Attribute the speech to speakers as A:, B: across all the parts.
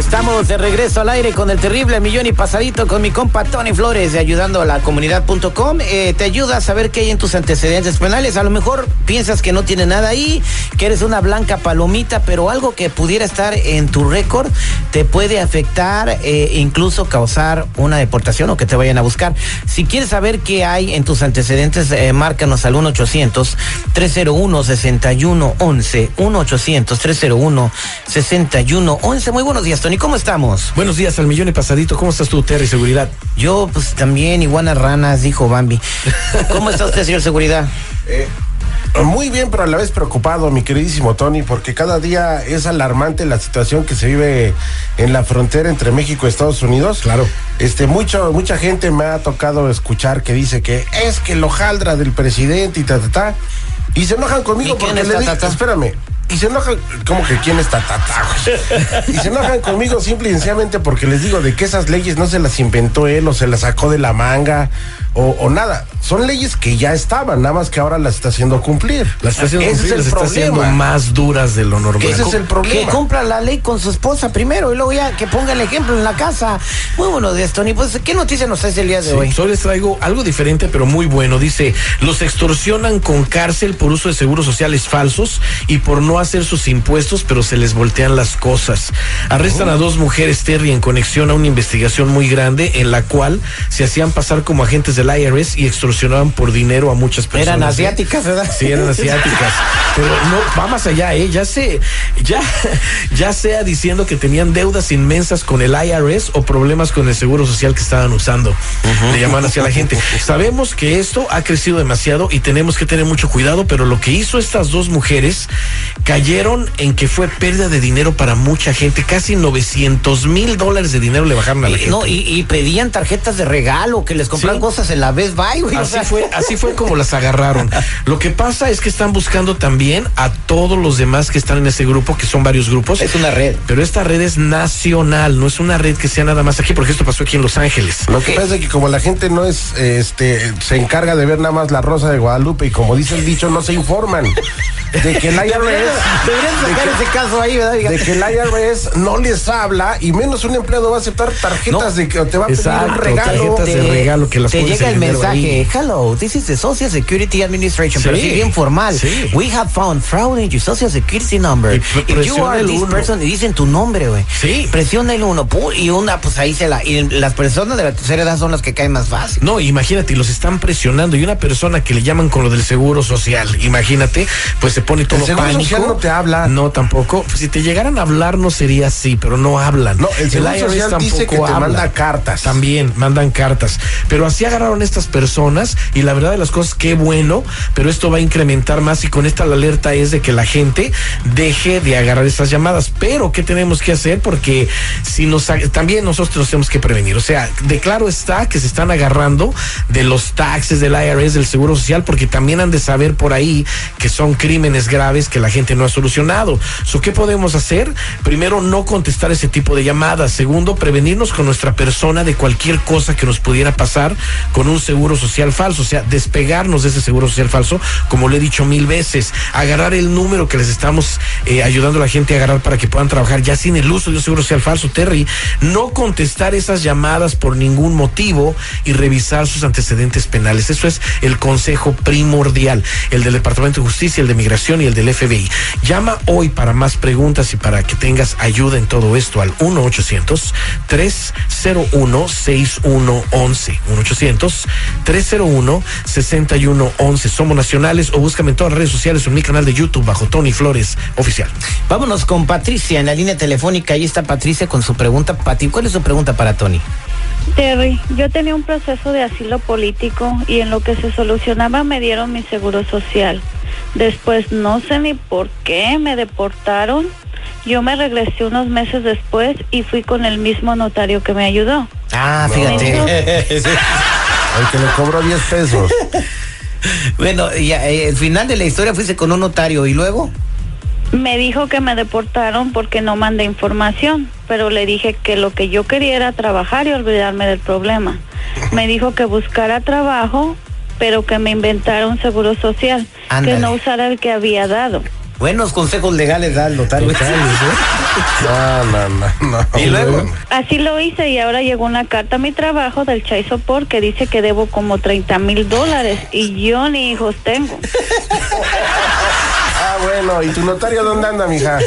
A: Estamos de regreso al aire con el terrible millón y pasadito con mi compa Tony Flores de ayudando a la comunidad.com. Eh, te ayuda a saber qué hay en tus antecedentes penales. A lo mejor piensas que no tiene nada ahí, que eres una blanca palomita, pero algo que pudiera estar en tu récord te puede afectar, e incluso causar una deportación o que te vayan a buscar. Si quieres saber qué hay en tus antecedentes, eh, márcanos al 1-800-301-6111. 1-800-301-6111. Muy buenos días, Tony. ¿Cómo estamos?
B: Buenos días al millón y pasadito. ¿Cómo estás tú, Terry? Seguridad.
A: Yo, pues también, iguanas ranas, dijo Bambi. ¿Cómo está usted, señor Seguridad?
C: Eh, muy bien, pero a la vez preocupado, mi queridísimo Tony, porque cada día es alarmante la situación que se vive en la frontera entre México y Estados Unidos.
B: Claro.
C: Este, mucho, mucha gente me ha tocado escuchar que dice que es que lo jaldra del presidente y ta, ta, ta. Y se enojan conmigo
A: ¿Y quién
C: porque le digo, espérame. Y se enojan, como que quién está tata, güey? Y se enojan conmigo simple y sencillamente porque les digo de que esas leyes no se las inventó él o se las sacó de la manga o, o nada. Son leyes que ya estaban, nada más que ahora las está haciendo cumplir.
B: Las está haciendo,
C: Ese
B: cumplir,
C: es
B: las
C: el
B: está haciendo
C: problema.
B: más duras de lo normal.
C: Ese es el
A: Que
C: problema.
A: cumpla la ley con su esposa primero y luego ya que ponga el ejemplo en la casa. Muy buenos días, Tony. Pues, ¿qué noticia nos traes el día de
B: Sí,
A: hoy?
B: hoy les traigo algo diferente, pero muy bueno. Dice, los extorsionan con cárcel por uso de seguros sociales falsos y por no hacer sus impuestos, pero se les voltean las cosas. Arrestan a dos mujeres, Terry, en conexión a una investigación muy grande en la cual se hacían pasar como agentes del IRS y extorsionaban por dinero a muchas personas.
A: Eran
B: ¿eh?
A: asiáticas, ¿verdad?
B: Sí, eran asiáticas. Pero no, va más allá, ¿eh? Ya se, ya, ya sea diciendo que tenían deudas inmensas con el IRS o problemas con el seguro social que estaban usando. Le llaman hacia la gente. Sabemos que esto ha crecido demasiado y tenemos que tener mucho cuidado, pero lo que hizo estas dos mujeres cayeron en que fue pérdida de dinero para mucha gente. Casi 900 mil dólares de dinero le bajaron a la
A: Y,
B: gente.
A: no, y, y pedían tarjetas de regalo, que les compran
B: Sí.
A: cosas en la Best Buy, güey. o
B: Así
A: sea,
B: fue, así fue como las agarraron. Lo que pasa es que están buscando también a todos los demás que están en ese grupo, que son varios grupos.
A: Es una red.
B: Pero esta red es nacional, no es una red que sea nada más aquí, porque esto pasó aquí en Los Ángeles.
C: Lo que pasa es que como la gente no es, este, se encarga de ver nada más la rosa de Guadalupe y como dice el dicho, no se informan de que el IRS,
A: Deberían
C: de
A: sacar
C: que-
A: ese caso ahí, ¿verdad? Diga,
C: de que el IRS no les habla y menos un empleado va a aceptar tarjetas
B: No,
C: de que te va a pedir
B: exacto,
C: un regalo.
B: tarjetas de regalo que las
A: te llega el mensaje,
B: ahí.
A: hello, this is the Social Security Administration, pero
B: Sí,
A: bien formal.
B: sí.
A: We have found fraud in your Social Security number.
B: Y
A: If you
B: presiona
A: are
B: el
A: this
B: uno.
A: person, y dicen tu nombre, güey.
B: Sí.
A: Presiona el uno, pu- y una, pues ahí se la, y las personas de la tercera edad son las que caen más fácil.
B: No, imagínate, los están presionando. Y una persona que le llaman con lo del seguro social, imagínate, pues se pone todo pánico.
C: No te habla.
B: No, tampoco. Si te llegaran a hablar, no sería así, pero no hablan.
C: No, el Seguro Social dice que te manda cartas.
B: También mandan cartas. Pero así agarraron estas personas y la verdad de las cosas, qué bueno, pero esto va a incrementar más y con esta la alerta es de que la gente deje de agarrar estas llamadas. Pero, ¿qué tenemos que hacer? Porque si nos, también nosotros nos tenemos que prevenir. O sea, de claro está que se están agarrando de los taxes del IRS, del Seguro Social, porque también han de saber por ahí que son crímenes graves que la gente no ha solucionado. So, ¿Qué podemos hacer? Primero, no contestar ese tipo de llamadas. Segundo, prevenirnos con nuestra persona de cualquier cosa que nos pudiera pasar con un seguro social falso. O sea, despegarnos de ese seguro social falso, como lo he dicho mil veces. Agarrar el número que les estamos eh, ayudando a la gente a agarrar para que puedan trabajar ya sin el uso de un seguro social falso, Terry. No contestar esas llamadas por ningún motivo y revisar sus antecedentes penales. Eso es el consejo primordial, el del Departamento de Justicia, el de Migración y el del FBI. Llama hoy para más preguntas y para que tengas ayuda en todo esto al 1-800-301-6111. 1-800-301-6111. Somos nacionales o búscame en todas las redes sociales o en mi canal de YouTube bajo Tony Flores Oficial.
A: Vámonos con Patricia en la línea telefónica. Ahí está Patricia con su pregunta. Pati, ¿cuál es su pregunta para Tony?
D: Terry, yo tenía un proceso de asilo político y en lo que se solucionaba me dieron mi seguro social. Después no sé ni por qué me deportaron. Yo me regresé unos meses después y fui con el mismo notario que me ayudó.
A: Ah,
D: No.
A: fíjate.
C: El que le cobró 10 pesos.
A: Bueno, y eh, el final de la historia fuiste con un notario y luego.
D: Me dijo que me deportaron porque no mandé información, pero le dije que lo que yo quería era trabajar y olvidarme del problema. Me dijo que buscara trabajo, pero que me inventara un seguro social,
A: Ándale.
D: que no usara el que había dado.
A: Buenos consejos legales da el notario.
C: No, no, no, no.
A: Y luego.
D: Así lo hice y ahora llegó una carta a mi trabajo del Chai Support que dice que debo como 30 mil dólares y yo ni hijos tengo.
C: Bueno, ¿y tu notario dónde anda, mija?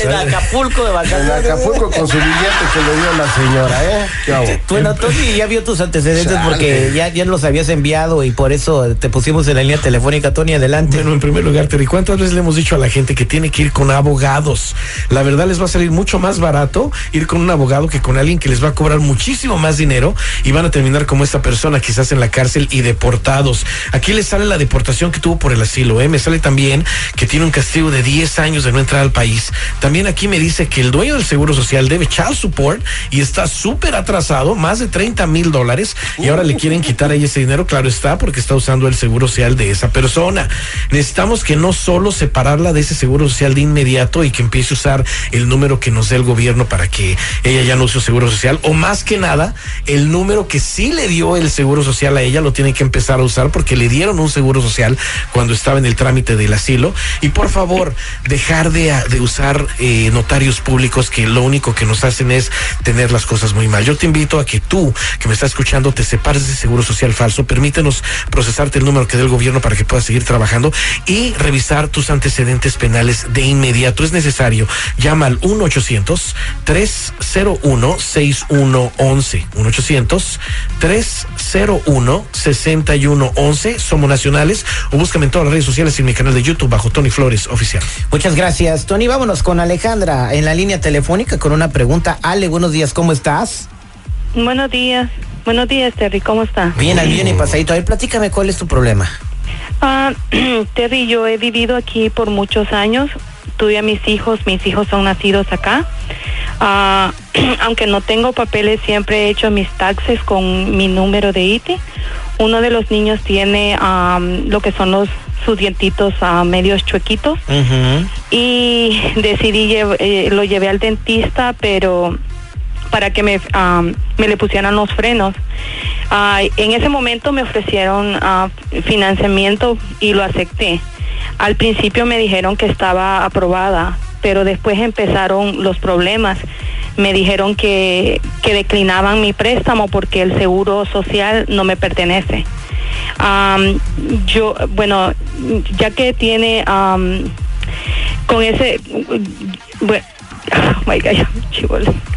A: En Acapulco de
C: En
A: vacaciones.
C: Acapulco con su billete que le dio la señora, ¿eh? ¿Qué?
A: Bueno, Tony ya vio tus antecedentes
C: Chale.
A: porque ya, ya los habías enviado y por eso te pusimos en la línea telefónica, Tony, adelante.
B: Bueno, en primer lugar, Terry, ¿cuántas veces le hemos dicho a la gente que tiene que ir con abogados? La verdad les va a salir mucho más barato ir con un abogado que con alguien que les va a cobrar muchísimo más dinero y van a terminar como esta persona, quizás en la cárcel y deportados. Aquí les sale la deportación que tuvo por el asilo, ¿eh? Me sale también que tiene un castigo de 10 años de no entrar al país. También aquí me dice que el dueño del Seguro Social debe child support y está súper atrasado, más de 30 mil dólares, y ahora le quieren quitar a ella ese dinero, claro está, porque está usando el Seguro Social de esa persona. Necesitamos que no solo separarla de ese Seguro Social de inmediato y que empiece a usar el número que nos dé el gobierno para que ella ya no use Seguro Social, o más que nada, el número que sí le dio el Seguro Social a ella lo tiene que empezar a usar porque le dieron un Seguro Social cuando estaba en el trámite del asilo. Y por favor, dejar de, de usar eh, notarios públicos que lo único que nos hacen es tener las cosas muy mal. Yo te invito a que tú, que me estás escuchando, te separes de Seguro Social falso, permítenos procesarte el número que dé el gobierno para que puedas seguir trabajando y revisar tus antecedentes penales de inmediato. Es necesario. Llama al 1-800-301-6111. 1-800-301-6111. Somos nacionales o búscame en todas las redes sociales y en mi canal de YouTube bajo Tony Flores Oficial.
A: Muchas gracias, Tony. Vámonos con Alejandra en la línea telefónica con una pregunta. Ale, buenos días, ¿cómo estás?
D: Buenos días. Buenos días, Terry. ¿Cómo está?
A: Bien, al bien y pasadito. A ver, platícame cuál es tu problema.
D: Ah, Terry, yo he vivido aquí por muchos años. Tuve a mis hijos, mis hijos son nacidos acá. Ah, aunque no tengo papeles, siempre he hecho mis taxes con mi número de ITI. Uno de los niños tiene am, lo que son los sus dientitos ah, medios chuequitos y decidí lle- eh, lo llevé al dentista, pero para que me, am, me le pusieran los frenos. Ah, en ese momento me ofrecieron financiamiento y lo acepté. Al principio me dijeron que estaba aprobada, pero después empezaron los problemas. Me dijeron que, que declinaban mi préstamo porque el seguro social no me pertenece. Yo, bueno, ya que tiene con ese, bueno, oh.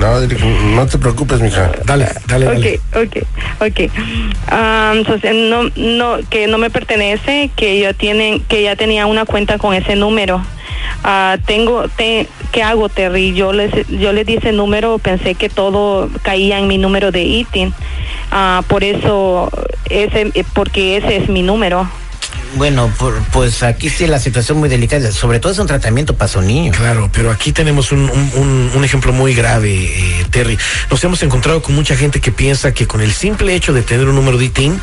C: No, no te preocupes, mija.
B: Dale, dale, dale.
D: Ok, ok, entonces, no, no, que no me pertenece, que yo tienen, que ya tenía una cuenta con ese número. Ah, tengo, te, ¿qué hago, Terry? Yo les, yo les di ese número, pensé que todo caía en mi número de ITIN. Ah, por eso, ese, porque ese es mi número.
A: Bueno, por- pues aquí sí la situación muy delicada. Sobre todo es un tratamiento para su niño.
B: Claro, pero aquí tenemos un, un- un- un ejemplo muy grave, eh, Terry. Nos hemos encontrado con mucha gente que piensa que con el simple hecho de tener un número de ITIN,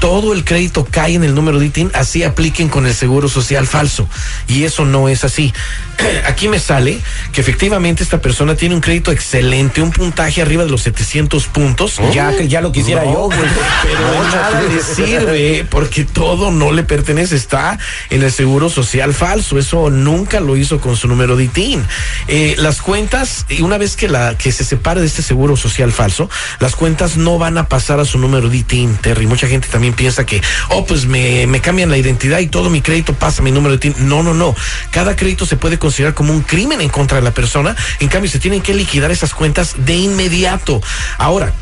B: todo el crédito cae en el número de ITIN, así apliquen con el seguro social falso. Y eso no es así. Aquí me sale que efectivamente esta persona tiene un crédito excelente, un puntaje arriba de los 700 puntos.
A: Ya, ya lo quisiera yo, güey.
B: Pero de nada le sirve porque todo no le pertenece, está en el seguro social falso. Eso nunca lo hizo con su número de ITIN. Eh, las cuentas, una vez que la que se separe de este seguro social falso, las cuentas no van a pasar a su número de ITIN, Terry. Mucha gente también piensa que, oh, pues me, me cambian la identidad y todo mi crédito pasa a mi número de ITIN. No, no, no. Cada crédito se puede considerar como un crimen en contra de la persona. En cambio, se tienen que liquidar esas cuentas de inmediato. Ahora,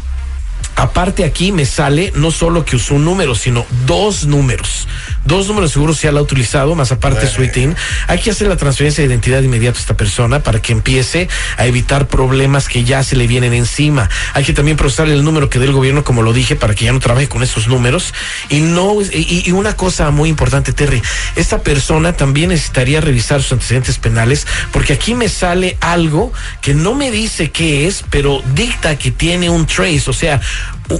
B: Aparte aquí me sale no solo que usó un número, sino dos números. Dos números seguros ya la ha utilizado, más aparte su ITIN. Hay que hacer la transferencia de identidad inmediata a esta persona para que empiece a evitar problemas que ya se le vienen encima. Hay que también procesar el número que dé el gobierno, como lo dije, para que ya no trabaje con esos números. Y no, y, y una cosa muy importante, Terry, esta persona también necesitaría revisar sus antecedentes penales, porque aquí me sale algo que no me dice qué es, pero dicta que tiene un trace, o sea,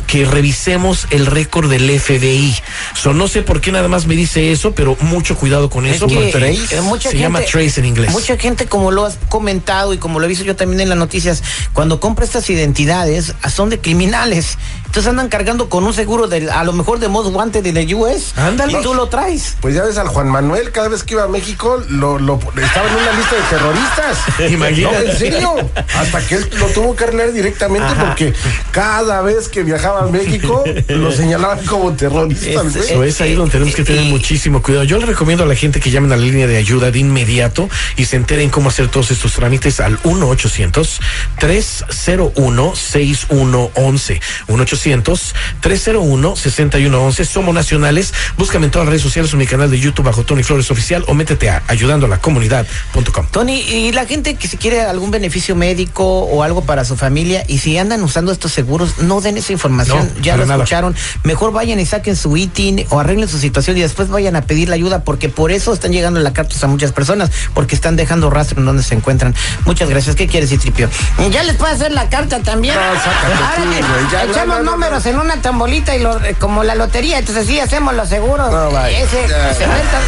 B: que revisemos el récord del FBI. So, no sé por qué nada más me dice eso, pero mucho cuidado con eso.
A: que,
B: trace,
A: mucha
B: se
A: gente-
B: llama trace en inglés.
A: Mucha gente, como lo has comentado y como lo he visto yo también en las noticias, cuando compra estas identidades, ah, son de criminales. Entonces andan cargando con un seguro del, a lo mejor de Most Wanted de la US.
B: Ándale.
A: Y tú lo traes.
C: Pues ya ves al Juan Manuel, cada vez que iba a México, lo, lo- estaba en una lista de terroristas.
B: Imagínate.
C: No, en serio. Hasta que él lo tuvo que arreglar directamente porque cada vez que viajaba a México, lo señalaban como terrorista.
A: Es-.
B: Eso es ahí donde tenemos que tener muchísimo cuidado. Yo le recomiendo a la gente que llamen a la línea de ayuda de inmediato y se enteren cómo hacer todos estos trámites al 1-800-301-6111. 1-800-301-6111. Somos nacionales. Búscame en todas las redes sociales o mi canal de YouTube bajo Tony Flores Oficial o métete a ayudando a la comunidad.com.
A: Tony, y la gente que si quiere algún beneficio médico o algo para su familia, y si andan usando estos seguros, no den esa información,
B: No,
A: ya lo
B: nada.
A: escucharon. Mejor vayan y saquen su ITIN o arreglen su situación y después vayan a pedir la ayuda, porque por eso están llegando las cartas a muchas personas, porque están dejando rastro en donde se encuentran. Muchas gracias. ¿Qué quieres, Tripio? Ya les puedo hacer la carta también.
C: No, tú,
A: Ahora que
C: ya,
A: echamos
C: no, no,
A: números en una tambolita y lo, eh, como la lotería, entonces sí hacemos los seguros. Ese,
C: Ya,
A: se
C: ya, güey.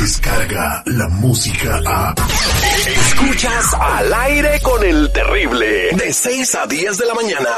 E: Descarga la música a.
F: Escuchas al aire con el terrible. De 6 a 10 de la mañana.